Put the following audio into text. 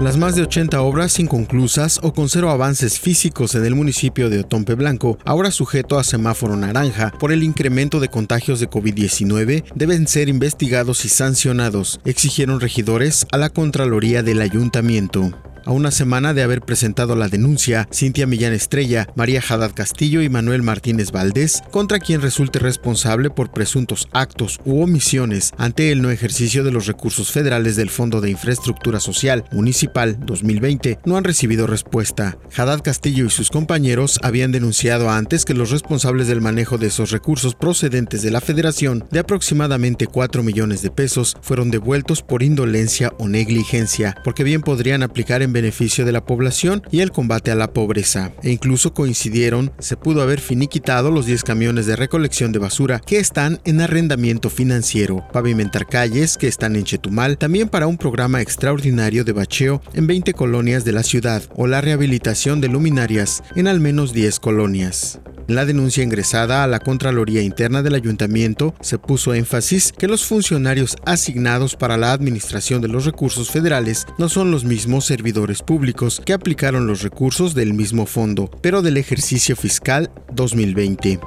Las más de 80 obras inconclusas o con cero avances físicos en el municipio de Otompe Blanco, ahora sujeto a semáforo naranja por el incremento de contagios de COVID-19, deben ser investigados y sancionados, exigieron regidores a la Contraloría del Ayuntamiento. A una semana de haber presentado la denuncia, Cintia Millán Estrella, María Haddad Castillo y Manuel Martínez Valdés, contra quien resulte responsable por presuntos actos u omisiones ante el no ejercicio de los recursos federales del Fondo de Infraestructura Social Municipal 2020, no han recibido respuesta. Haddad Castillo y sus compañeros habían denunciado antes que los responsables del manejo de esos recursos procedentes de la Federación, de aproximadamente 4 millones de pesos, fueron devueltos por indolencia o negligencia, porque bien podrían aplicar en beneficio de la población y el combate a la pobreza. E incluso coincidieron, se pudo haber finiquitado los 10 camiones de recolección de basura que están en arrendamiento financiero, pavimentar calles que están en Chetumal, también para un programa extraordinario de bacheo en 20 colonias de la ciudad o la rehabilitación de luminarias en al menos 10 colonias. En la denuncia ingresada a la Contraloría Interna del Ayuntamiento se puso énfasis que los funcionarios asignados para la administración de los recursos federales no son los mismos servidores públicos que aplicaron los recursos del mismo fondo, pero del ejercicio fiscal 2020.